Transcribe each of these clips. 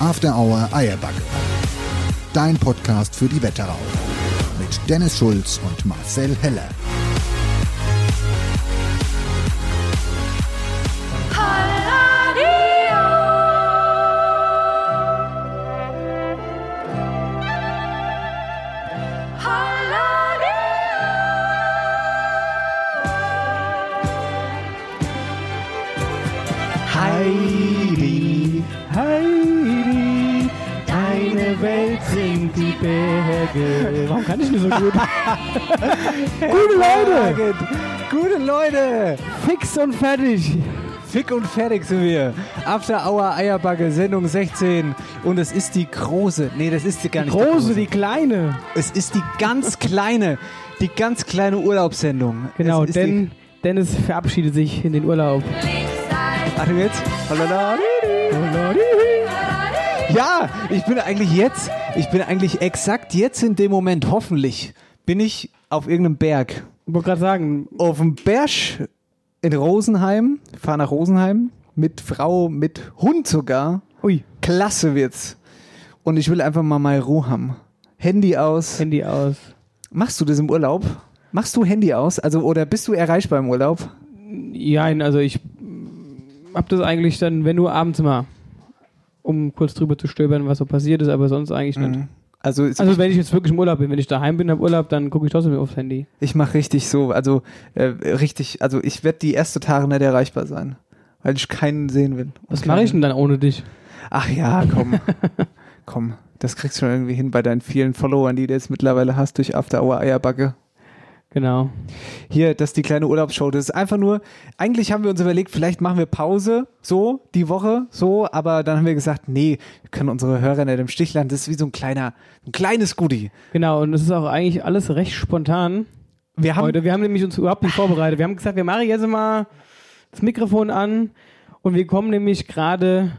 After Hour Eierbacke. Dein Podcast für die Wetterau. Mit Dennis Schulz und Marcel Heller. Gute Leute! Gute Leute! Fix und fertig! Fick und fertig sind wir. After Hour Eierbacke, Sendung 16. Und es ist die große. Nee, das ist die gar nicht. die Große, die kleine. Es ist die ganz kleine, die ganz kleine Urlaubssendung. Genau, denn Dennis verabschiedet sich in den Urlaub. Achtung jetzt. Ja, ich bin eigentlich jetzt, ich bin eigentlich exakt jetzt in dem Moment, hoffentlich, bin ich auf irgendeinem Berg. Ich wollte gerade sagen, Auf dem Berg in Rosenheim, fahre nach Rosenheim, mit Frau, mit Hund sogar. ui, Klasse wird's. Und ich will einfach mal meine Ruhe haben. Handy aus. Handy aus. Machst du das im Urlaub? Machst du Handy aus? Also, oder bist du erreichbar im Urlaub? Ja, also ich hab das eigentlich dann, wenn nur abends mal, um kurz drüber zu stöbern, was so passiert ist, aber sonst eigentlich nicht. Also, Also wenn ich jetzt wirklich im Urlaub bin, wenn ich daheim bin im Urlaub, dann gucke ich trotzdem aufs Handy. Ich mache richtig so, also äh, richtig, also ich werde die erste Tage nicht erreichbar sein, weil ich keinen sehen will. Was mache ich denn dann ohne dich? Ach ja, komm, komm, das kriegst du schon irgendwie hin bei deinen vielen Followern, die du jetzt mittlerweile hast durch After Hour Eierbacke. Genau. Hier, das ist die kleine Urlaubsshow. Das ist einfach nur, eigentlich haben wir uns überlegt, vielleicht machen wir Pause, so, die Woche, so, aber dann haben wir gesagt, nee, wir können unsere Hörer nicht im Stich lassen. Das ist wie so ein kleiner, ein kleines Goodie. Genau, und es ist auch eigentlich alles recht spontan Wir haben, heute. Wir haben nämlich uns überhaupt nicht vorbereitet. Wir haben gesagt, wir machen jetzt mal das Mikrofon an und wir kommen nämlich gerade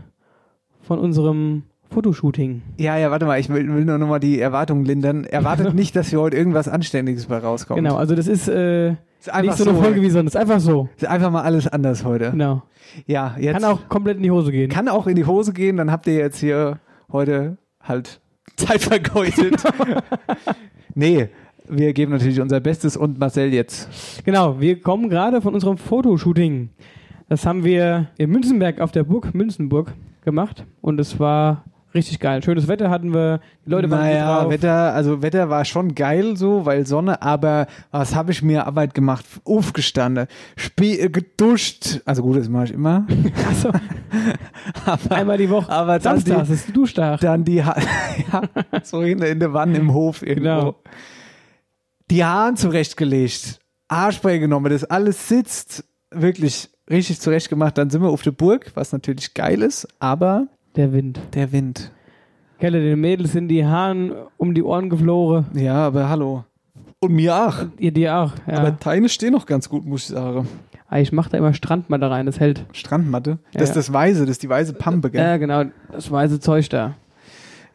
von unserem Fotoshooting. ja, ja, warte mal, ich will, will nur noch mal die Erwartungen lindern. Erwartet nicht, dass wir heute irgendwas Anständiges bei rauskommen. Genau, also das ist, äh, Ist nicht so eine so. Folge wie sonst, einfach so. Ist einfach mal alles anders heute. Genau. Ja, jetzt Kann auch komplett in die Hose gehen. kann auch in die Hose gehen, dann habt ihr jetzt hier heute halt Zeit vergeudet. nee, wir geben natürlich unser Bestes und Marcel jetzt. Genau, wir kommen gerade von unserem Fotoshooting. Das haben wir in Münzenberg auf der Burg Münzenburg gemacht und es war richtig geil. Schönes Wetter hatten wir, die Leute waren naja, drauf. Wetter, also Wetter war schon geil so, weil Sonne, aber was habe ich mir Arbeit gemacht? Aufgestanden, Spie äh, geduscht. Also gut, das mache ich immer. Also, aber, einmal die Woche. aber dann Samstags die, ist Duschtag. dann die ha ja, so in, in der Wanne im Hof irgendwo. Genau. Die Haaren zurechtgelegt, Haarspray genommen, das alles sitzt, wirklich richtig zurecht gemacht. Dann sind wir auf der Burg, was natürlich geil ist, aber Der Wind. der Wind. Kelle, den Mädels sind die Haaren um die Ohren geflogen. Ja, aber hallo. Und mir auch. Ihr dir auch. Ja. Aber deine stehen noch ganz gut, muss ich sagen. Ah, ich mache da immer Strandmatte rein, das hält. Strandmatte. Das Ja, ist das Weiße, das ist die weiße Pampe, gell? Ja, genau, das weiße Zeug da.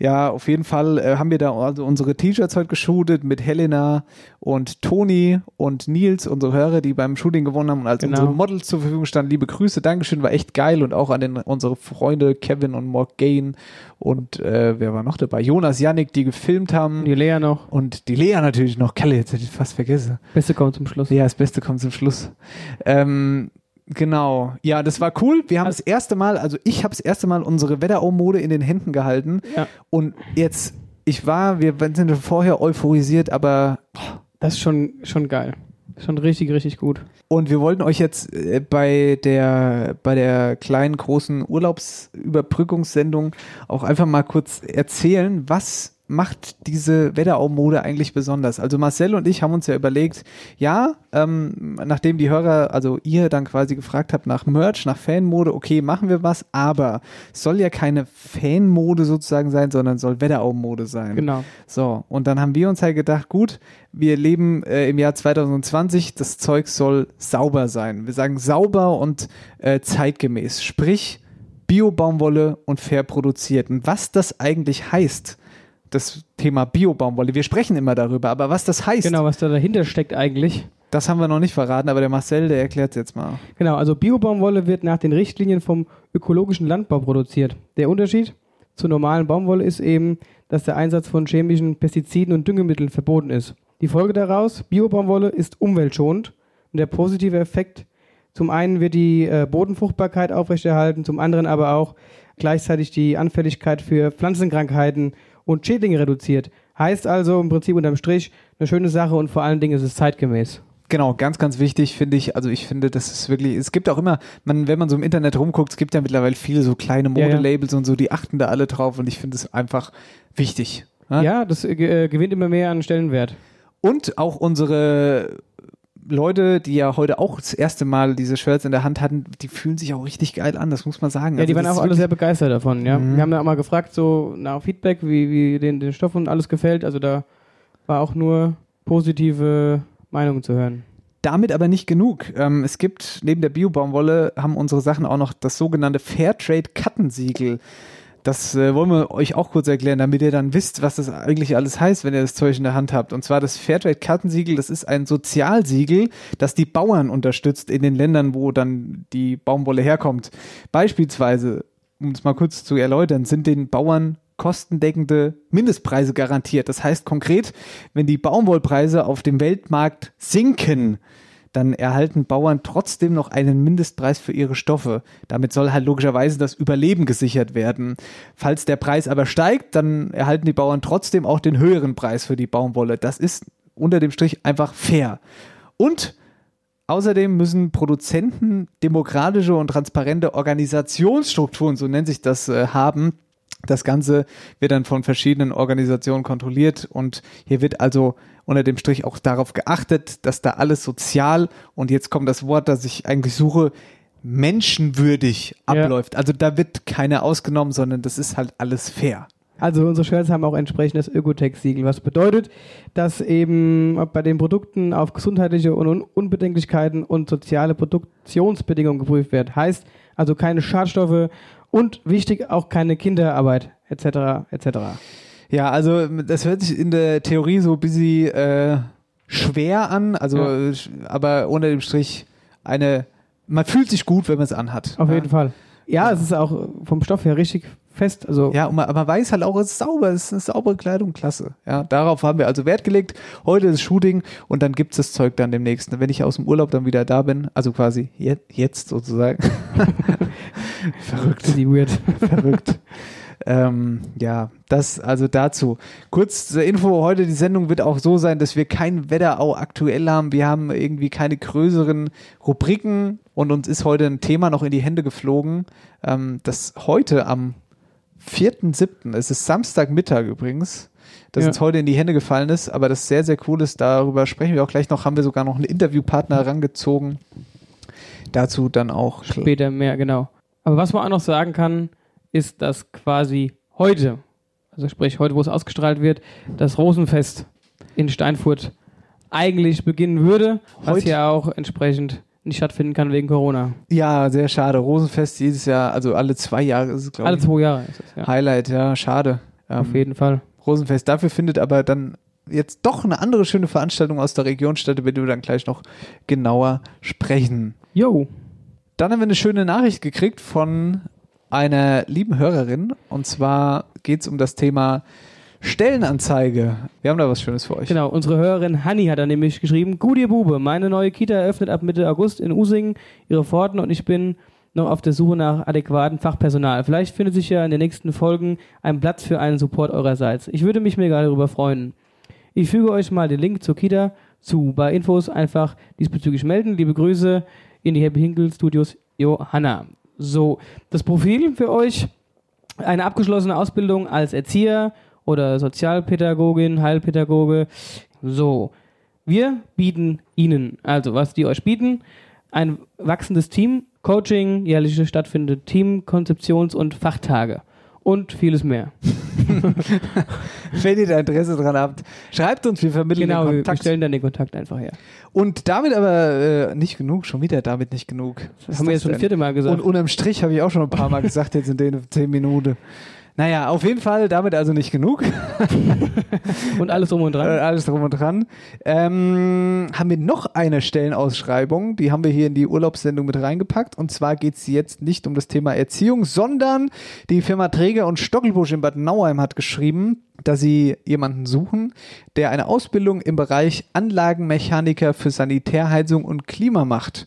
Ja, auf jeden Fall äh, haben wir da also unsere T-Shirts heute geshootet mit Helena und Toni und Nils, unsere Hörer, die beim Shooting gewonnen haben und als Genau. unsere Models zur Verfügung standen. Liebe Grüße, Dankeschön, war echt geil und auch an den, unsere Freunde Kevin und Morgane und äh, wer war noch dabei? Jonas, Yannick, die gefilmt haben Die Lea noch. und die Lea natürlich noch. Kalle, jetzt hätte ich fast vergessen. Beste kommt zum Schluss. Ja, das Beste kommt zum Schluss. Ähm, Genau. Ja, das war cool. Wir haben das erste Mal, also ich habe das erste Mal unsere Wetterau-Mode in den Händen gehalten. Ja. Und jetzt, ich war, wir sind vorher euphorisiert, aber Das ist schon, schon geil. Schon richtig, richtig gut. und wir wollten euch jetzt äh, bei der bei der kleinen großen Urlaubsüberbrückungssendung auch einfach mal kurz erzählen, was macht diese Wetterau-Mode eigentlich besonders? Also Marcel und ich haben uns ja überlegt, ja, ähm, nachdem die Hörer, also ihr dann quasi gefragt habt nach Merch, nach Fanmode, okay, machen wir was, aber es soll ja keine Fanmode sozusagen sein, sondern soll Wetterau-Mode sein. Genau. So, und dann haben wir uns halt gedacht, gut, wir leben äh, im Jahr 2020, das Zeug soll sauber sein. Wir sagen sauber und äh, zeitgemäß, sprich Bio-Baumwolle und fair produziert. Und was das eigentlich heißt, das Thema Bio-Baumwolle, wir sprechen immer darüber, aber was das heißt, Genau, was da dahinter steckt eigentlich. das haben wir noch nicht verraten, aber der Marcel, der erklärt es jetzt mal. Genau, also Biobaumwolle wird nach den Richtlinien vom ökologischen Landbau produziert. Der Unterschied zur normalen Baumwolle ist eben, dass der Einsatz von chemischen Pestiziden und Düngemitteln verboten ist. Die Folge daraus, Biobaumwolle ist umweltschonend und der positive Effekt, zum einen wird die äh, Bodenfruchtbarkeit aufrechterhalten, zum anderen aber auch gleichzeitig die Anfälligkeit für Pflanzenkrankheiten und Schädlinge reduziert. Heißt also im Prinzip unterm Strich eine schöne Sache und vor allen Dingen ist es zeitgemäß. Genau, ganz, ganz wichtig finde ich. Also ich finde, das ist wirklich, es gibt auch immer, man, wenn man so im Internet rumguckt, es gibt ja mittlerweile viele so kleine Ja, ja. Modelabels und so, die achten da alle drauf und ich finde es einfach wichtig. Ja? Ja, das äh, gewinnt immer mehr an Stellenwert. Und auch unsere Leute, die ja heute auch das erste Mal diese Shirts in der Hand hatten, die fühlen sich auch richtig geil an, das muss man sagen. Ja, die Also waren das auch alle sehr begeistert davon, ja. Mhm. Wir haben da auch mal gefragt, so nach Feedback, wie, wie den, den Stoff und alles gefällt. Also da war auch nur positive Meinungen zu hören. Damit aber nicht genug. Ähm, es gibt neben der Bio-Baumwolle haben unsere Sachen auch noch das sogenannte Fairtrade Kartensiegel. Das äh, wollen wir euch auch kurz erklären, damit ihr dann wisst, was das eigentlich alles heißt, wenn ihr das Zeug in der Hand habt. Und zwar das Fairtrade Kartensiegel, das ist ein Sozialsiegel, das die Bauern unterstützt in den Ländern, wo dann die Baumwolle herkommt. Beispielsweise, um es mal kurz zu erläutern, sind den Bauern kostendeckende Mindestpreise garantiert. Das heißt konkret, wenn die Baumwollpreise auf dem Weltmarkt sinken, dann erhalten Bauern trotzdem noch einen Mindestpreis für ihre Stoffe. Damit soll halt logischerweise das Überleben gesichert werden. Falls der Preis aber steigt, dann erhalten die Bauern trotzdem auch den höheren Preis für die Baumwolle. Das ist unter dem Strich einfach fair. Und Außerdem müssen Produzenten demokratische und transparente Organisationsstrukturen, so nennt sich das, äh, haben. Das Ganze wird dann von verschiedenen Organisationen kontrolliert und hier wird also unter dem Strich auch darauf geachtet, dass da alles sozial und jetzt kommt das Wort, das ich eigentlich suche, menschenwürdig Ja. abläuft. Also da wird keiner ausgenommen, sondern das ist halt alles fair. Also unsere Shirts haben auch entsprechend das Ökotech-Siegel, was bedeutet, dass eben bei den Produkten auf gesundheitliche Un Unbedenklichkeiten und soziale Produktionsbedingungen geprüft wird. Heißt also keine Schadstoffe und wichtig auch keine Kinderarbeit etc. etc. Ja, also das hört sich in der Theorie so ein bisschen äh, schwer an, also Ja. äh, aber unter dem Strich eine, man fühlt sich gut, wenn man es anhat. Auf ja. jeden Fall. Ja, es ist auch vom Stoff her richtig fest. Also Ja, und man, aber man weiß halt auch, es ist sauber, es ist eine saubere Kleidung, klasse. Ja, darauf haben wir also Wert gelegt. Heute ist Shooting und dann gibt's das Zeug dann demnächst. Wenn ich aus dem Urlaub dann wieder da bin, also quasi je, jetzt sozusagen. Verrückt. die weird. Verrückt. ähm, ja, das also dazu. Kurz zur Info, heute die Sendung wird auch so sein, dass wir kein Wetterau aktuell haben. Wir haben irgendwie keine größeren Rubriken und uns ist heute ein Thema noch in die Hände geflogen, ähm, das heute am 4.7., es ist Samstagmittag übrigens, das Ja. uns heute in die Hände gefallen ist, aber das sehr, sehr cool ist, darüber sprechen wir auch gleich noch, haben wir sogar noch einen Interviewpartner herangezogen. Dazu dann auch Später mehr, genau. Aber was man auch noch sagen kann, ist, dass quasi heute, also sprich heute, wo es ausgestrahlt wird, das Rosenfest in Steinfurt eigentlich beginnen würde, was Heute? ja auch entsprechend nicht stattfinden kann wegen Corona. Ja, sehr schade. Rosenfest dieses Jahr, also alle zwei Jahre ist es, glaube Alle ich. zwei Jahre ist es, ja. Highlight, ja, schade. Auf Ähm, jeden Fall. Rosenfest. Dafür findet aber dann jetzt doch eine andere schöne Veranstaltung aus der Region statt, über die wir dann gleich noch genauer sprechen. Jo, Dann haben wir eine schöne Nachricht gekriegt von einer lieben Hörerin. Und zwar geht es um das Thema Stellenanzeige. Wir haben da was Schönes für euch. Genau, unsere Hörerin Hanni hat da nämlich geschrieben, gut ihr Bube, meine neue Kita eröffnet ab Mitte August in Usingen ihre Pforten und ich bin noch auf der Suche nach adäquatem Fachpersonal. Vielleicht findet sich ja in den nächsten Folgen ein Platz für einen Support eurerseits. Ich würde mich mega darüber freuen. Ich füge euch mal den Link zur Kita zu. Bei Infos einfach diesbezüglich melden. Liebe Grüße in die Happy Hinkle Studios Johanna. So, das Profil für euch. Eine abgeschlossene Ausbildung als Erzieher oder Sozialpädagogin, Heilpädagoge. So, wir bieten Ihnen, also was die euch bieten, ein wachsendes Team, Coaching, jährliche stattfindende Team, Konzeptions- und Fachtage und vieles mehr. Wenn ihr da Interesse dran habt, schreibt uns, wir vermitteln Genau, den wir wir Kontakt. stellen dann den Kontakt einfach her. Und damit aber äh, nicht genug, schon wieder damit nicht genug. Was haben wir jetzt schon das das vierte Mal gesagt. Und unterm Strich habe ich auch schon ein paar Mal gesagt, jetzt in den zehn Minuten. Naja, auf jeden Fall damit also nicht genug. Und alles drum und Äh, dran. alles drum und dran. Ähm, haben wir noch eine Stellenausschreibung, die haben wir hier in die Urlaubssendung mit reingepackt. Und zwar geht es jetzt nicht um das Thema Erziehung, sondern die Firma Träger und Stockelbusch in Bad Nauheim hat geschrieben, dass sie jemanden suchen, der eine Ausbildung im Bereich Anlagenmechaniker für Sanitärheizung und Klima macht.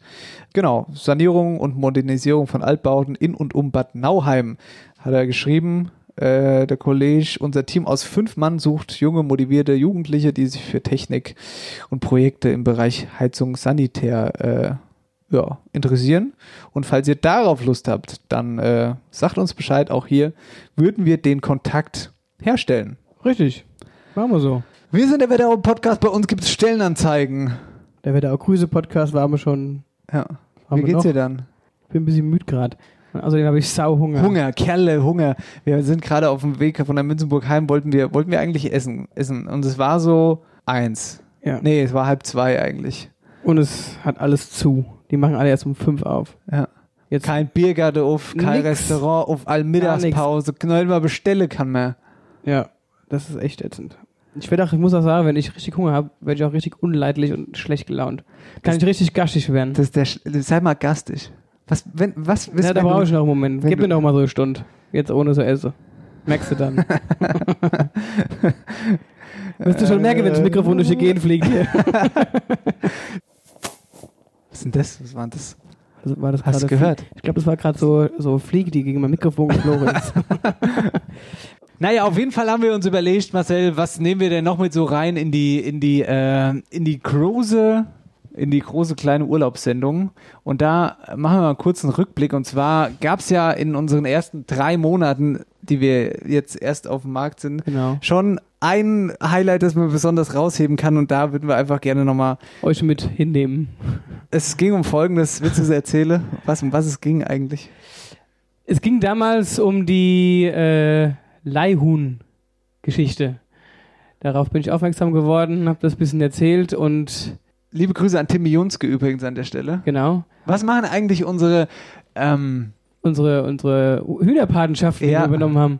Genau, Sanierung und Modernisierung von Altbauten in und um Bad Nauheim hat er geschrieben. Äh, der Kollege, unser Team aus fünf Mann sucht junge, motivierte Jugendliche, die sich für Technik und Projekte im Bereich Heizung, Sanitär äh, ja, interessieren. Und falls ihr darauf Lust habt, dann äh, sagt uns Bescheid. Auch hier würden wir den Kontakt herstellen. Richtig. Machen wir so. Wir sind der Wetterau Podcast. Bei uns gibt es Stellenanzeigen. Der Wetter auch Grüße Podcast waren wir schon. Ja. Wie geht's noch? dir dann? Bin ein bisschen müde gerade. Außerdem habe ich Sauhunger. Hunger, Kerle, Hunger. Wir sind gerade auf dem Weg von der Münzenburg heim, wollten wir, wollten wir eigentlich essen, essen. Und es war so eins. Ja. Nee, es war halb zwei eigentlich. Und es hat alles zu. Die machen alle erst um fünf auf. Ja. Jetzt Kein Biergarten auf, kein Nix. Restaurant auf, all Mittagspause. Nicht mal bestellen kann man. Ja, das ist echt ätzend. Ich werde auch, ich muss auch sagen, wenn ich richtig Hunger habe, werde ich auch richtig unleidlich und schlecht gelaunt. Kann ich richtig gaschig werden. Das ist der, sei mal gastig. Was, wenn, was, ja, da brauche ich noch einen Moment. Gib mir noch mal so eine Stunde. Jetzt ohne so esse. Merkst du dann. Wirst du schon merken, wenn das Mikrofon durch die Gegend fliegt hier. Was ist denn das? Was war denn das? Also war das Hast du gerade- gehört? Ich glaube, das war gerade so, so Fliege, die gegen mein Mikrofon geflogen ist. Naja, auf jeden Fall haben wir uns überlegt, Marcel, was nehmen wir denn noch mit so rein in die, in die, äh, in die große, in die große kleine Urlaubssendung. Und da machen wir mal einen Rückblick. Und zwar gab es ja in unseren ersten drei Monaten, die wir jetzt erst auf dem Markt sind, Genau. schon ein Highlight, das man besonders rausheben kann. Und da würden wir einfach gerne nochmal. Euch mit hinnehmen. Es ging um Folgendes. Willst du es erzählen? Was, um was es ging eigentlich? Es ging damals um die äh, Leihhuhn-Geschichte. Darauf bin ich aufmerksam geworden, habe das ein bisschen erzählt und Liebe Grüße an Timmy Junske übrigens an der Stelle. genau. Was machen eigentlich unsere, ähm, Unsere, unsere Hühnerpatenschaften, Ja. die wir übernommen haben.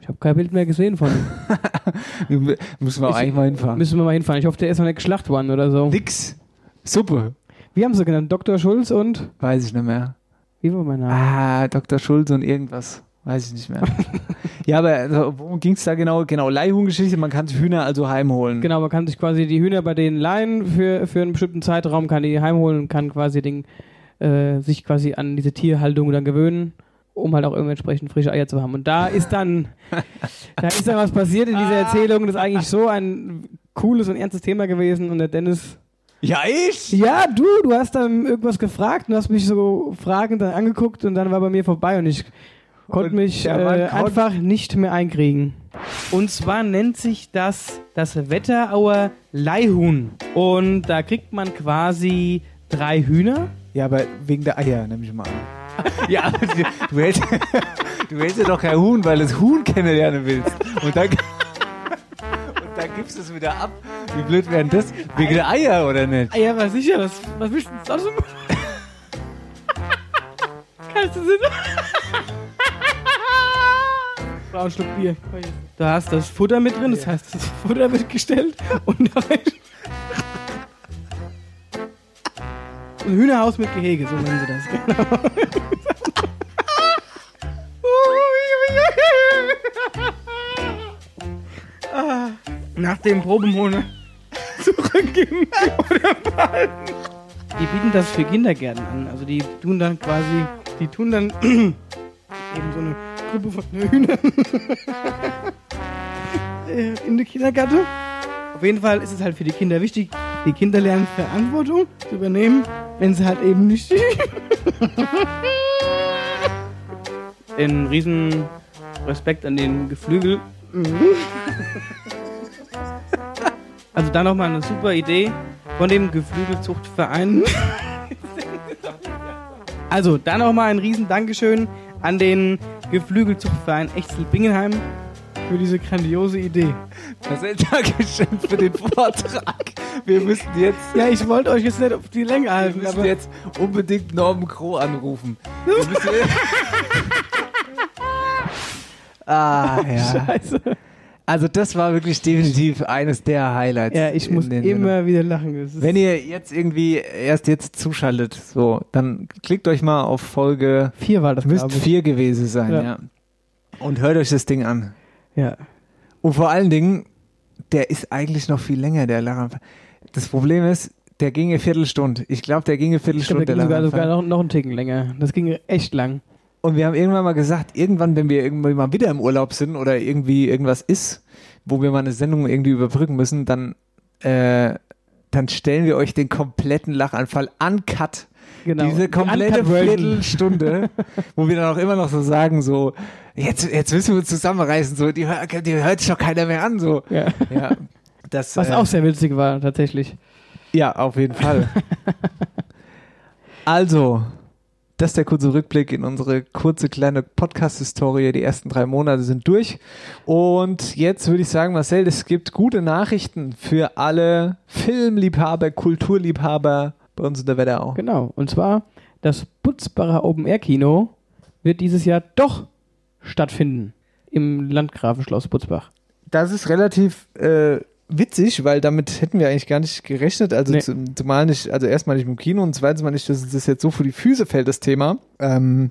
Ich habe kein Bild mehr gesehen von. müssen wir auch Ich- eigentlich mal hinfahren. Müssen wir mal hinfahren. Ich hoffe, der ist noch nicht geschlacht worden oder so. Nix. Suppe. Wie haben sie genannt? Dr. Schulz und. Weiß ich nicht mehr. Wie war mein Name? Ah, Dr. Schulze und irgendwas. Weiß ich nicht mehr. ja, aber also, worum ging es da genau? Genau, Leihhuhngeschichte. Man kann sich Hühner also heimholen. Genau, man kann sich quasi die Hühner bei denen leihen für, für einen bestimmten Zeitraum, kann die heimholen und kann quasi den, äh, sich quasi an diese Tierhaltung dann gewöhnen, um halt auch irgendwie entsprechend frische Eier zu haben. Und da ist dann, da ist dann was passiert in dieser Erzählung, das ist eigentlich so ein cooles und ernstes Thema gewesen und der Dennis Ja, ich? Ja, du, du hast dann irgendwas gefragt und hast mich so fragend dann angeguckt und dann war bei mir vorbei und ich konnte mich äh, einfach nicht mehr einkriegen. Und zwar nennt sich das das Wetterauer Leihhuhn. Und da kriegt man quasi drei Hühner. Ja, aber wegen der Eier, nehme ich mal an. ja, aber du, hältst, du hältst ja doch kein Huhn, weil du das Huhn kennenlernen willst. Und dann, und dann gibst du es wieder ab. Wie blöd wären das? Wegen der Eier, oder nicht? Ja, war sicher, was, was willst du denn sonst? Kannst du Sinn? Brauch ein Schluck Bier. Da hast das Futter mit drin, das heißt, das Futter wird gestellt und da Ein Hühnerhaus mit Gehege, so nennen sie das. Genau. nach dem Probemonat zurückgeben oder behalten. Die bieten das für Kindergärten an. Also die tun dann quasi, die tun dann eben so eine Gruppe von Hühnern äh, in die Kindergärten. Auf jeden Fall ist es halt für die Kinder wichtig, die Kinder lernen Verantwortung zu übernehmen, wenn sie halt eben nicht den riesen Respekt an den Geflügel. Also da nochmal eine super Idee von dem Geflügelzuchtverein. Also da nochmal ein riesen Dankeschön an den Geflügelzuchtverein Echzel-Bingenheim für diese grandiose Idee. Marcel, Dankeschön für den Vortrag. Wir müssen jetzt, Ja, ich wollte euch jetzt nicht auf die Länge wir halten, müssen aber jetzt unbedingt Norman Crow anrufen. Wir müssen ah, ja. scheiße. Also das war wirklich definitiv eines der Highlights. Ja, ich muss immer wieder lachen. Wenn ihr jetzt irgendwie erst jetzt zuschaltet, so, dann klickt euch mal auf Folge, vier war das, müsst glaube ich. vier gewesen sein, ja. Ja. Und hört euch das Ding an. Ja. Und vor allen Dingen, der ist eigentlich noch viel länger, der Lachranfall. Das Problem ist, der ging eine Viertelstunde. Ich glaube, der ging eine Ich glaube, Viertelstunde, der der ging sogar, sogar noch, noch einen Ticken länger. Das ging echt lang. Und wir haben irgendwann mal gesagt, irgendwann, wenn wir irgendwann mal wieder im Urlaub sind oder irgendwie irgendwas ist, wo wir mal eine Sendung irgendwie überbrücken müssen, dann, äh, dann stellen wir euch den kompletten Lachanfall uncut. Genau. Diese Die komplette Uncut-Version. Viertelstunde, wo wir dann auch immer noch so sagen, so, jetzt, jetzt müssen wir uns zusammenreißen, so, die, die hört sich doch keiner mehr an, so. Ja. Ja, das, Was äh, auch sehr witzig war, tatsächlich. ja, auf jeden Fall. also, das ist der kurze Rückblick in unsere kurze kleine Podcast-Historie. Die ersten drei Monate sind durch. Und jetzt würde ich sagen, Marcel, es gibt gute Nachrichten für alle Filmliebhaber, Kulturliebhaber bei uns in der Wetterau. Genau. Und zwar, das Butzbacher Open-Air-Kino wird dieses Jahr doch stattfinden. Im Landgrafenschloss Butzbach. Das ist relativ äh, witzig, weil damit hätten wir eigentlich gar nicht gerechnet. Also Nee. zum, zumal nicht, also erstmal nicht dem Kino und zweitens mal nicht, dass uns das jetzt so vor die Füße fällt, das Thema. Ähm,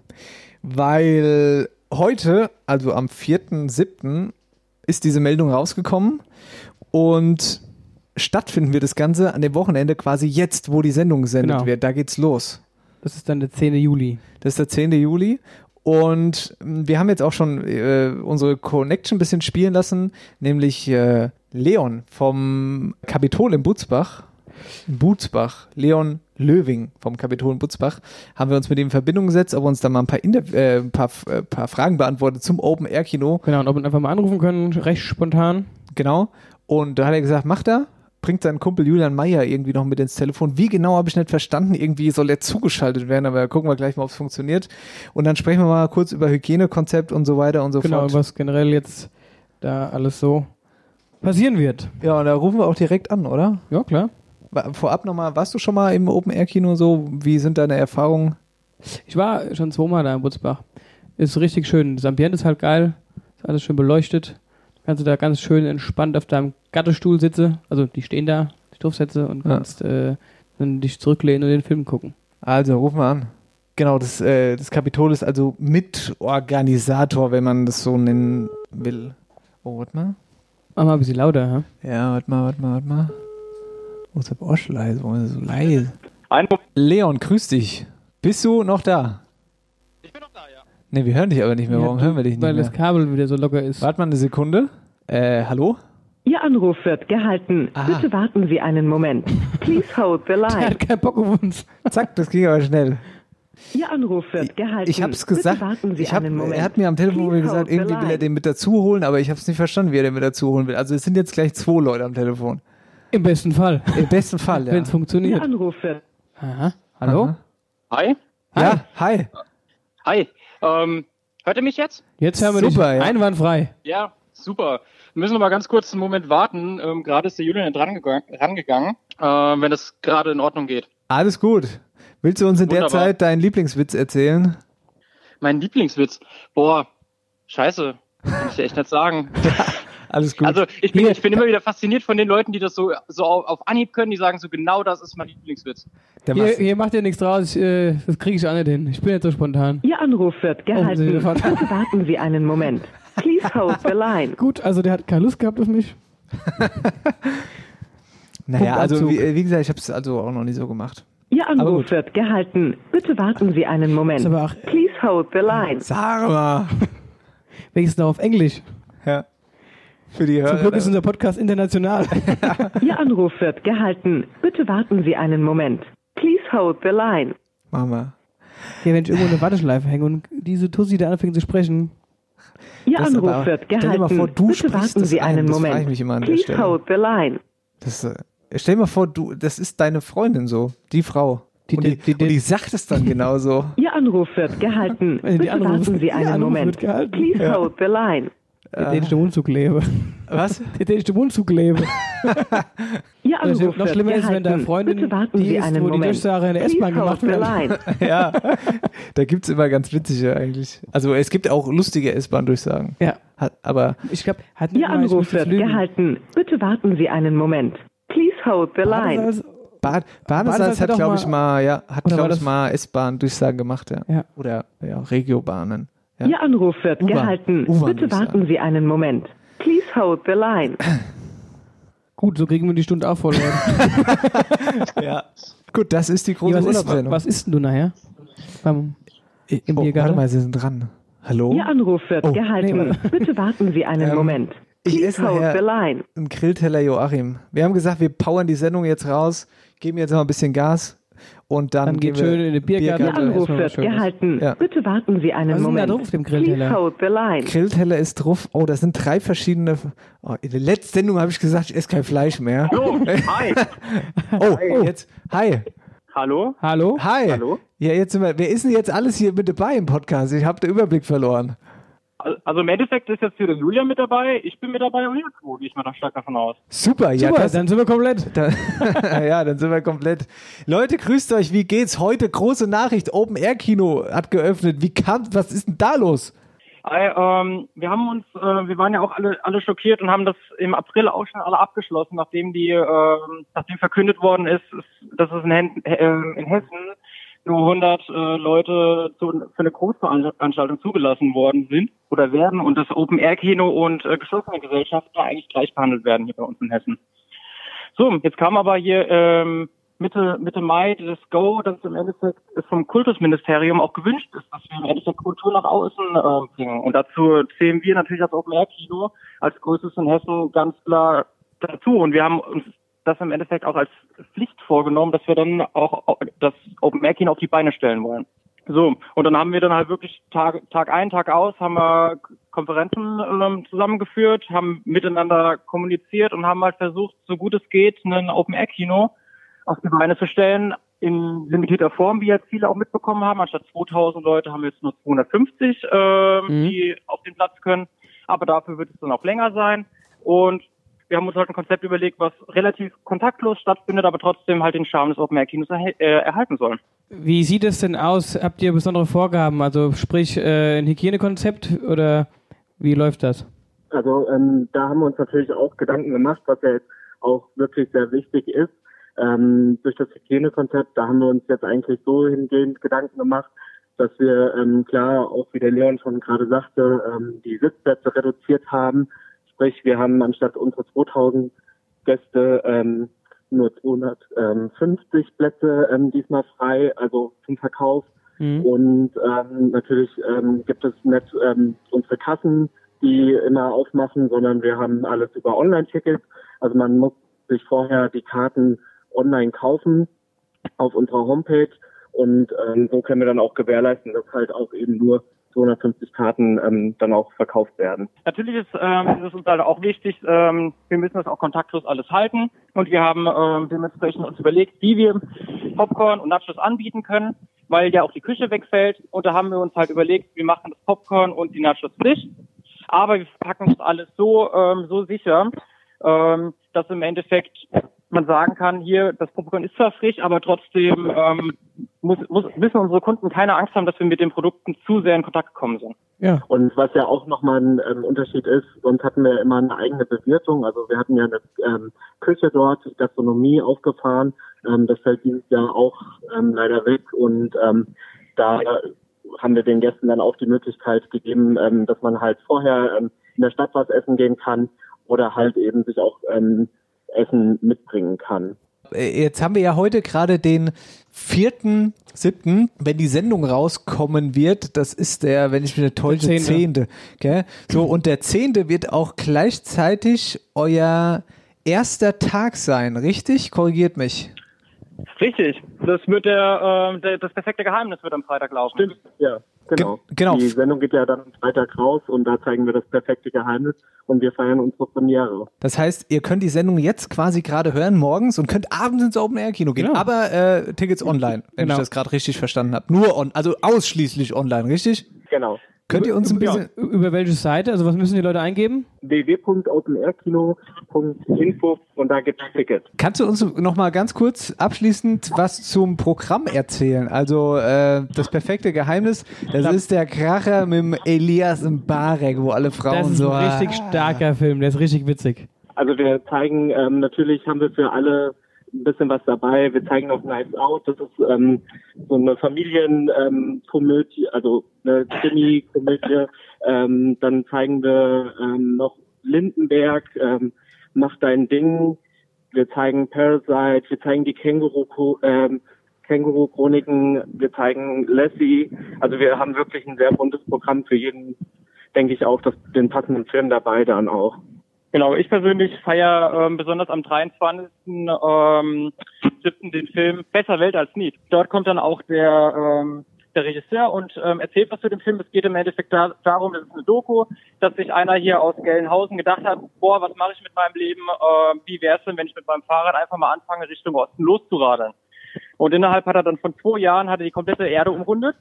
weil heute, also am 4.7., ist diese Meldung rausgekommen und stattfinden wird das Ganze an dem Wochenende quasi jetzt, wo die Sendung gesendet Genau. wird. Da geht's los. Das ist dann der 10. Juli. Das ist der 10. Juli. Und mh, wir haben jetzt auch schon äh, unsere Connection ein bisschen spielen lassen, nämlich äh, Leon vom Kapitol in Butzbach. In Butzbach. Leon Löwing vom Kapitol in Butzbach. Haben wir uns mit ihm in Verbindung gesetzt, ob er uns da mal ein paar, Inter äh, ein paar, äh, paar Fragen beantwortet zum Open-Air-Kino. Genau, und ob wir ihn einfach mal anrufen können, recht spontan. Genau. Und da hat er gesagt, macht er. Bringt seinen Kumpel Julian Meyer irgendwie noch mit ins Telefon. Wie genau habe ich nicht verstanden. Irgendwie soll er zugeschaltet werden, aber gucken wir gleich mal, ob es funktioniert. Und dann sprechen wir mal kurz über Hygienekonzept und so weiter und so Genau, fort. was generell jetzt da alles so passieren wird. Ja, und da rufen wir auch direkt an, oder? Ja, klar. Vorab nochmal, warst du schon mal im Open-Air-Kino so? Wie sind deine Erfahrungen? Ich war schon zweimal da in Butzbach. Ist richtig schön. Das Ambiente ist halt geil. Ist alles schön beleuchtet. Du kannst da ganz schön entspannt auf deinem Gattestuhl sitzen. Also die stehen da, dich draufsetze und Ja. kannst äh, dann dich zurücklehnen und den Film gucken. Also, rufen wir an. Genau, das, äh, das Kapitol ist also Mitorganisator, wenn man das so nennen will. Oh, warte mal. Mach mal ein bisschen lauter, ha? Ja, warte mal, warte mal, warte mal. Wo ist der Bosch leise? Warum ist er so leise? Ein Leon, grüß dich. Bist du noch da? Ich bin noch da, ja. Ne, wir hören dich aber nicht mehr. Warum Ja, hören wir dich nicht Weil mehr? das Kabel wieder so locker ist. Warte mal eine Sekunde. Äh, hallo? Ihr Anruf wird gehalten. Aha. Bitte warten Sie einen Moment. Please hold the Der line. hat keinen Bock auf uns. Zack, das ging aber schnell. Ihr Anruf wird gehalten. Ich hab's Bitte gesagt. warten Sie Ich hab, einen Moment. er hat mir am Telefon Please gesagt, irgendwie will er den mit dazu holen, aber ich habe es nicht verstanden, wie er den mit dazu holen will. Also es sind jetzt gleich zwei Leute am Telefon. Im besten Fall. Im besten Fall, ja. Wenn es Ihr funktioniert. Anruf wird Aha. Hallo? Aha. Hi. Ja, hi. Hi. Ähm, hört ihr mich jetzt? Jetzt hören wir Super, dich. ja. Einwandfrei. Ja, super. Wir müssen noch mal ganz kurz einen Moment warten. Ähm, gerade ist der Julian dran gegangen, rangegangen, äh, wenn das gerade in Ordnung geht. Alles gut. Willst du uns in der Wunderbar. Zeit deinen Lieblingswitz erzählen? Mein Lieblingswitz. Boah, scheiße. Kann ich dir echt nicht sagen. Alles gut. Also ich bin, Hier. ich bin immer wieder fasziniert von den Leuten, die das so, so auf, Anhieb können, die sagen so, genau das ist mein Lieblingswitz. der Hier, hier macht ihr nichts draus. Ich, äh, das kriege ich auch nicht hin. Ich bin jetzt so spontan. Ihr Anruf wird gehalten. Sie- Bitte warten Sie einen Moment. Please hold the line. Gut, also der hat keine Lust gehabt auf mich. Naja, also wie, wie gesagt, ich habe es also auch noch nie so gemacht. Ihr Anruf wird gehalten. Bitte warten Sie einen Moment. Ist aber auch- Please hold the line. Sag mal. Wenigstens noch auf Englisch. Ja. Für die Zum Glück ist Hörer. unser Podcast international. Ihr Anruf wird gehalten. Bitte warten Sie einen Moment. Please hold the line. Mama. Ja, wenn ich irgendwo eine Warteschleife hänge und diese Tussi da anfängt zu sprechen. Ihr Das Anruf aber- wird stell dir gehalten. mal vor, du Bitte sprichst warten das Sie ein. einen Moment. ich mich immer an der Please Stelle. hold the line. Das, äh, stell dir mal vor, du, das ist deine Freundin so, die Frau. Die- und, die, die- die- und die sagt es dann genauso. Ihr Anruf wird gehalten. Bitte warten Sie einen Moment. Please Ja. hold the line. Der dänische Mundzug lebe. Was? Der dänische Mundzug lebe. Ihr Anruf noch wird schlimmer ist, wenn da. Freundin Bitte warten die Sie ist, einen wo die Moment. Durchsage in der S-Bahn gemacht wird. ja, da gibt es immer ganz witzige eigentlich. Also es gibt auch lustige S-Bahn-Durchsagen. Ja. Hat, aber Ich glaube, hat Ihr Anruf wird gehalten. Bitte warten Sie einen Moment. Please hold the line. Badesalz Badesalz hat, glaube ich, mal- ja, hat, glaube ich, mal S-Bahn-Durchsagen gemacht, ja. Ja. Oder ja, Regiobahnen. Ja. Ihr Anruf wird gehalten. Bitte warten Sie einen Moment. Please hold the line. Gut, so kriegen wir die Stunde auch voll. Ja. Gut, das ist die Ja, große was, ist, Urlaubssendung. was isst denn du nachher? Beim, im oh, Biergarten? warte mal, Sie sind dran. Hallo? Ihr Anruf wird Oh, gehalten. nee, Bitte warten Sie einen Ähm, Moment. Ich Please esse hold nachher- the line. Ein Grillteller Joachim. Wir haben gesagt, wir powern die Sendung jetzt raus, geben jetzt noch ein bisschen Gas und dann, Dann gehen geht wir schön in den Biergarten. Dann Anruf was wird gehalten. Ja. Bitte warten Sie einen Was ist denn da Moment. drauf auf dem Please Grillteller? hold the line. Grillteller ist drauf. Oh, das sind drei verschiedene. Oh, in der letzten Sendung habe ich gesagt, ich esse kein Fleisch mehr. Hallo, hi. Oh, jetzt. Hi. Hallo? Hallo? Hi. Hallo? Ja, jetzt sind wir. Wer ist denn jetzt alles hier mit dabei im Podcast? Ich habe den Überblick verloren. Also im Endeffekt ist jetzt hier der Julian mit dabei, ich bin mit dabei und Hilko, gehe ich mal da stark davon aus. Super, ja. Super, das, dann sind wir komplett. dann, ja, dann sind wir komplett. Leute, grüßt euch. Wie geht's? Heute große Nachricht. Open Air Kino hat geöffnet. Wie kam, was ist denn da los? Äh, ähm, wir haben uns, äh, wir waren ja auch alle, alle schockiert und haben das im April auch schon alle abgeschlossen, nachdem die, ähm, nachdem verkündet worden ist, ist dass es in, Hen äh, in Hessen nur 100 äh, Leute zu, für eine Großveranstaltung zugelassen worden sind oder werden und das Open Air Kino und äh, geschlossene Gesellschaften eigentlich gleich behandelt werden hier bei uns in Hessen. So, jetzt kam aber hier ähm, Mitte, Mitte Mai das Go, dass im Endeffekt vom Kultusministerium auch gewünscht ist, dass wir im Endeffekt Kultur nach außen äh, bringen. Und dazu zählen wir natürlich als Open Air Kino als größtes in Hessen ganz klar dazu. Und wir haben uns das im Endeffekt auch als Pflicht vorgenommen, dass wir dann auch das Open Air Kino auf die Beine stellen wollen. So, und dann haben wir dann halt wirklich Tag, Tag ein, Tag aus, haben wir Konferenzen ähm, zusammengeführt, haben miteinander kommuniziert und haben halt versucht, so gut es geht, ein Open-Air-Kino auf die Beine zu stellen, in limitierter Form, wie jetzt viele auch mitbekommen haben. Anstatt 2000 Leute haben wir jetzt nur 250, ähm, Mhm. die auf den Platz können. Aber dafür wird es dann auch länger sein. Und wir haben uns halt ein Konzept überlegt, was relativ kontaktlos stattfindet, aber trotzdem halt den Charme des Open-Air-Kinos erhä- äh, erhalten soll. Wie sieht es denn aus? Habt ihr besondere Vorgaben? Also sprich äh, ein Hygienekonzept oder wie läuft das? Also ähm, da haben wir uns natürlich auch Gedanken gemacht, was ja jetzt auch wirklich sehr wichtig ist. Ähm, durch das Hygienekonzept, da haben wir uns jetzt eigentlich so hingehend Gedanken gemacht, dass wir ähm, klar, auch wie der Leon schon gerade sagte, ähm, die Sitzplätze reduziert haben. Sprich, wir haben anstatt unsere 2000 Gäste ähm, nur 250 Plätze ähm, diesmal frei, also zum Verkauf. Mhm. Und ähm, natürlich ähm, gibt es nicht ähm, unsere Kassen, die immer aufmachen, sondern wir haben alles über Online-Tickets. Also man muss sich vorher die Karten online kaufen auf unserer Homepage und ähm, so können wir dann auch gewährleisten, dass halt auch eben nur 250 Karten ähm, dann auch verkauft werden. Natürlich ist, ähm, ist es uns halt auch wichtig, ähm, wir müssen das auch kontaktlos alles halten. Und wir haben ähm, dementsprechend uns überlegt, wie wir Popcorn und Nachos anbieten können, weil ja auch die Küche wegfällt. Und da haben wir uns halt überlegt, wir machen das Popcorn und die Nachos frisch, aber wir packen das alles so ähm, so sicher, ähm, dass im Endeffekt man sagen kann, hier, das Popcorn ist zwar frisch, aber trotzdem ähm, muss, muss, müssen unsere Kunden keine Angst haben, dass wir mit den Produkten zu sehr in Kontakt gekommen sind. Ja. Und was ja auch nochmal ein ähm, Unterschied ist, sonst hatten wir immer eine eigene Bewirtung. Also wir hatten ja eine ähm, Küche dort, Gastronomie aufgefahren. Ähm, das fällt dieses Jahr auch ähm, leider weg. Und ähm, da haben wir den Gästen dann auch die Möglichkeit gegeben, ähm, dass man halt vorher ähm, in der Stadt was essen gehen kann oder halt eben sich auch ähm, Essen mitbringen kann. Äh, Jetzt haben wir ja heute gerade den vierten, siebten, wenn die Sendung rauskommen wird, das ist der, wenn ich mich nicht täusche, Der zehnte. Zehnte. So, und der zehnte wird auch gleichzeitig euer erster Tag sein, richtig? Korrigiert mich. Richtig. Das wird der, äh, der das perfekte Geheimnis wird am Freitag laufen. Stimmt, ja, genau. Ge- genau. Die Sendung geht ja dann am Freitag raus und da zeigen wir das perfekte Geheimnis und wir feiern unsere Premiere. Das heißt, ihr könnt die Sendung jetzt quasi gerade hören, morgens und könnt abends ins Open Air Kino gehen. Genau. Aber äh, Tickets online, wenn Genau. ich das gerade richtig verstanden habe. Nur on, also ausschließlich online, richtig? Genau. Könnt ihr uns ein bisschen. Über welche Seite? Also was müssen die Leute eingeben? www.openairkino.info und da gibt es Tickets. Kannst du uns noch mal ganz kurz abschließend was zum Programm erzählen? Also äh, das perfekte Geheimnis, das ist der Kracher mit dem Elias Mbarek, wo alle Frauen Das ist so. ein richtig starker Film, der ist richtig witzig. Also wir zeigen, ähm, natürlich haben wir für alle ein bisschen was dabei. Wir zeigen auch Knives Out. Das ist ähm, so eine Familienkomödie, ähm, also eine Krimi-Komödie. Ähm, dann zeigen wir ähm, noch Lindenberg, ähm, Mach dein Ding. Wir zeigen Parasite. Wir zeigen die Känguru, ähm, Känguru-Chroniken. Wir zeigen Lassie. Also wir haben wirklich ein sehr buntes Programm für jeden, denke ich auch, das, den passenden Film dabei dann auch. Genau, ich persönlich feiere ähm, besonders am 23. Ähm, 7. den Film Besser Welt als nie. Dort kommt dann auch der, ähm, der Regisseur und ähm, erzählt was zu dem Film. Es geht im Endeffekt da, darum, das ist eine Doku, dass sich einer hier aus Gelnhausen gedacht hat, boah, was mache ich mit meinem Leben? Äh, wie wäre es denn, wenn ich mit meinem Fahrrad einfach mal anfange, Richtung Osten loszuradeln? Und innerhalb hat er dann von zwei Jahren hat er die komplette Erde umrundet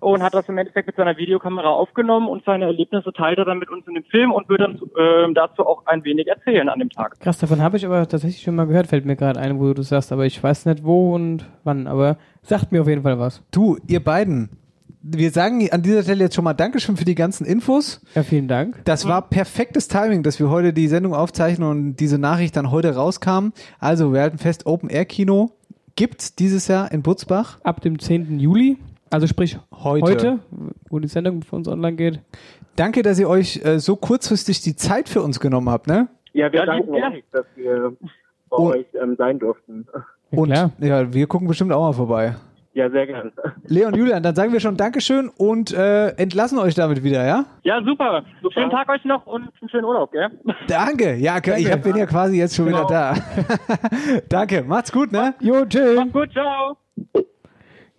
und hat das im Endeffekt mit seiner Videokamera aufgenommen und seine Erlebnisse teilt er dann mit uns in dem Film und wird dann ähm, dazu auch ein wenig erzählen an dem Tag. Krass, davon habe ich aber tatsächlich schon mal gehört, fällt mir gerade ein, wo du das sagst, aber ich weiß nicht wo und wann, aber sagt mir auf jeden Fall was. Du, ihr beiden, wir sagen an dieser Stelle jetzt schon mal Dankeschön für die ganzen Infos. Ja, vielen Dank. Das war perfektes Timing, dass wir heute die Sendung aufzeichnen und diese Nachricht dann heute rauskam. Also, wir halten fest, Open Air Kino gibt's dieses Jahr in Butzbach. Ab dem 10. Juli, also sprich Heute. heute, wo die Sendung für uns online geht. Danke, dass ihr euch äh, so kurzfristig die Zeit für uns genommen habt, ne? Ja, wir Ja, danken euch, dass wir bei Und- euch ähm, sein durften. Ja, und klar. ja, wir gucken bestimmt auch mal vorbei. Ja, sehr gern. Leon, Julian, dann sagen wir schon Dankeschön und äh, entlassen euch damit wieder, ja? Ja, super. Super. Schönen Tag euch noch und einen schönen Urlaub, gell? Danke. Ja, ich hab, bin ja quasi jetzt schon wieder da. Danke. Macht's gut, ne? Jo, tschüss. Macht's gut, ciao.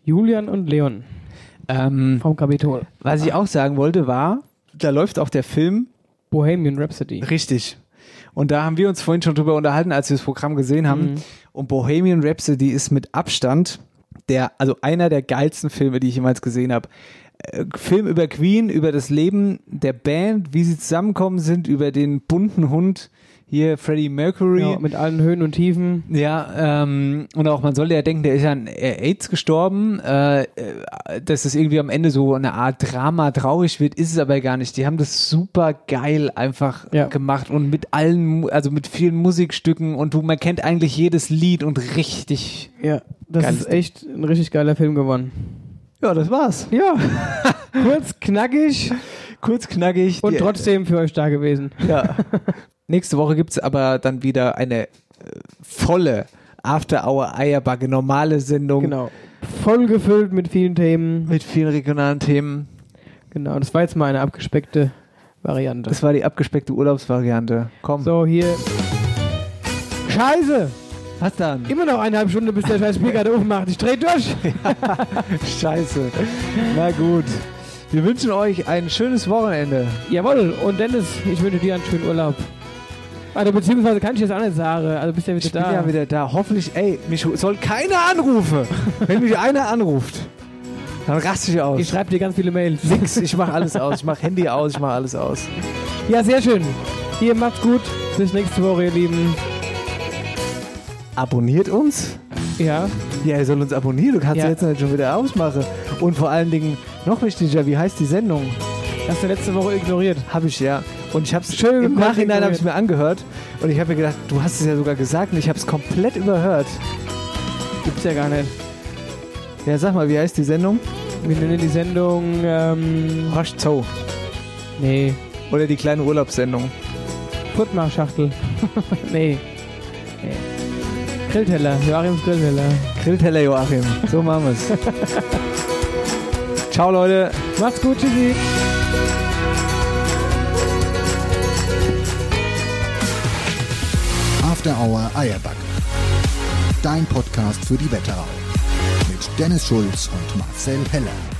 Julian und Leon Ähm, vom Kapitol. was ich auch sagen wollte, war, da läuft auch der Film Bohemian Rhapsody. Richtig. Und da haben wir uns vorhin schon drüber unterhalten, als wir das Programm gesehen haben. Und Bohemian Rhapsody ist mit Abstand der, also einer der geilsten Filme, die ich jemals gesehen habe. Äh, Film über Queen, über das Leben der Band, wie sie zusammenkommen sind, über den bunten Hund, hier Freddie Mercury. Ja, mit allen Höhen und Tiefen. Ja, ähm, und auch man sollte ja denken, der ist ja an äh, AIDS gestorben, äh, äh, dass es irgendwie am Ende so eine Art Drama traurig wird, ist es aber gar nicht. Die haben das super geil einfach Ja. gemacht und mit allen, also mit vielen Musikstücken und du, man kennt eigentlich jedes Lied und richtig. Ja, das ist echt ein richtig geiler Film geworden. Ja, das war's. Ja, kurz, knackig Kurz knackig. und trotzdem für euch da gewesen. Ja. Nächste Woche gibt's aber dann wieder eine äh, volle After-Hour-Eierbacke, normale Sendung Genau. Voll gefüllt mit vielen Themen. mit vielen regionalen Themen. Genau, das war jetzt mal eine abgespeckte Variante. Das war die abgespeckte Urlaubsvariante. Komm. So, hier. Scheiße! Was dann? Immer noch eineinhalb Stunden, bis der scheiß Spiel gerade aufmacht. Ich dreh durch. Scheiße. Na gut. Wir wünschen euch ein schönes Wochenende. Jawohl, und Dennis, ich wünsche dir einen schönen Urlaub. Also, beziehungsweise kann ich jetzt auch nicht sagen. Also, bist ja wieder Ich bin da. ja wieder da. Hoffentlich, ey, mich soll keiner anrufen. Wenn mich einer anruft, dann raste ich aus. Ich schreibe dir ganz viele Mails. Nix, ich mach alles aus. Ich mach Handy aus, ich mach alles aus. Ja, sehr schön. Ihr macht's gut. Bis nächste Woche, ihr Lieben. Abonniert uns? Ja, Ja, ihr sollt uns abonnieren. Du kannst Ja. jetzt nicht schon wieder ausmachen. Und vor allen Dingen, noch wichtiger, wie heißt die Sendung? hast du letzte Woche ignoriert. Habe ich ja. Und ich habe es Schön im Nachhinein habe ich mir angehört und ich habe mir gedacht, du hast es ja sogar gesagt und ich habe es komplett überhört. Gibt's ja gar nicht. Ja, sag mal, wie heißt die Sendung? Wir nennen die Sendung, ähm, Roche Zoo nee, oder die kleine Urlaubssendung. Kurtmachschachtel. nee. nee. Grillteller, Joachims Grillteller. Grillteller Joachim. So machen wir's. Ciao, Leute. Macht's gut, tschüssi. After Hour Eierback. Dein Podcast für die Wetterau. Mit Dennis Schulz und Marcel Heller.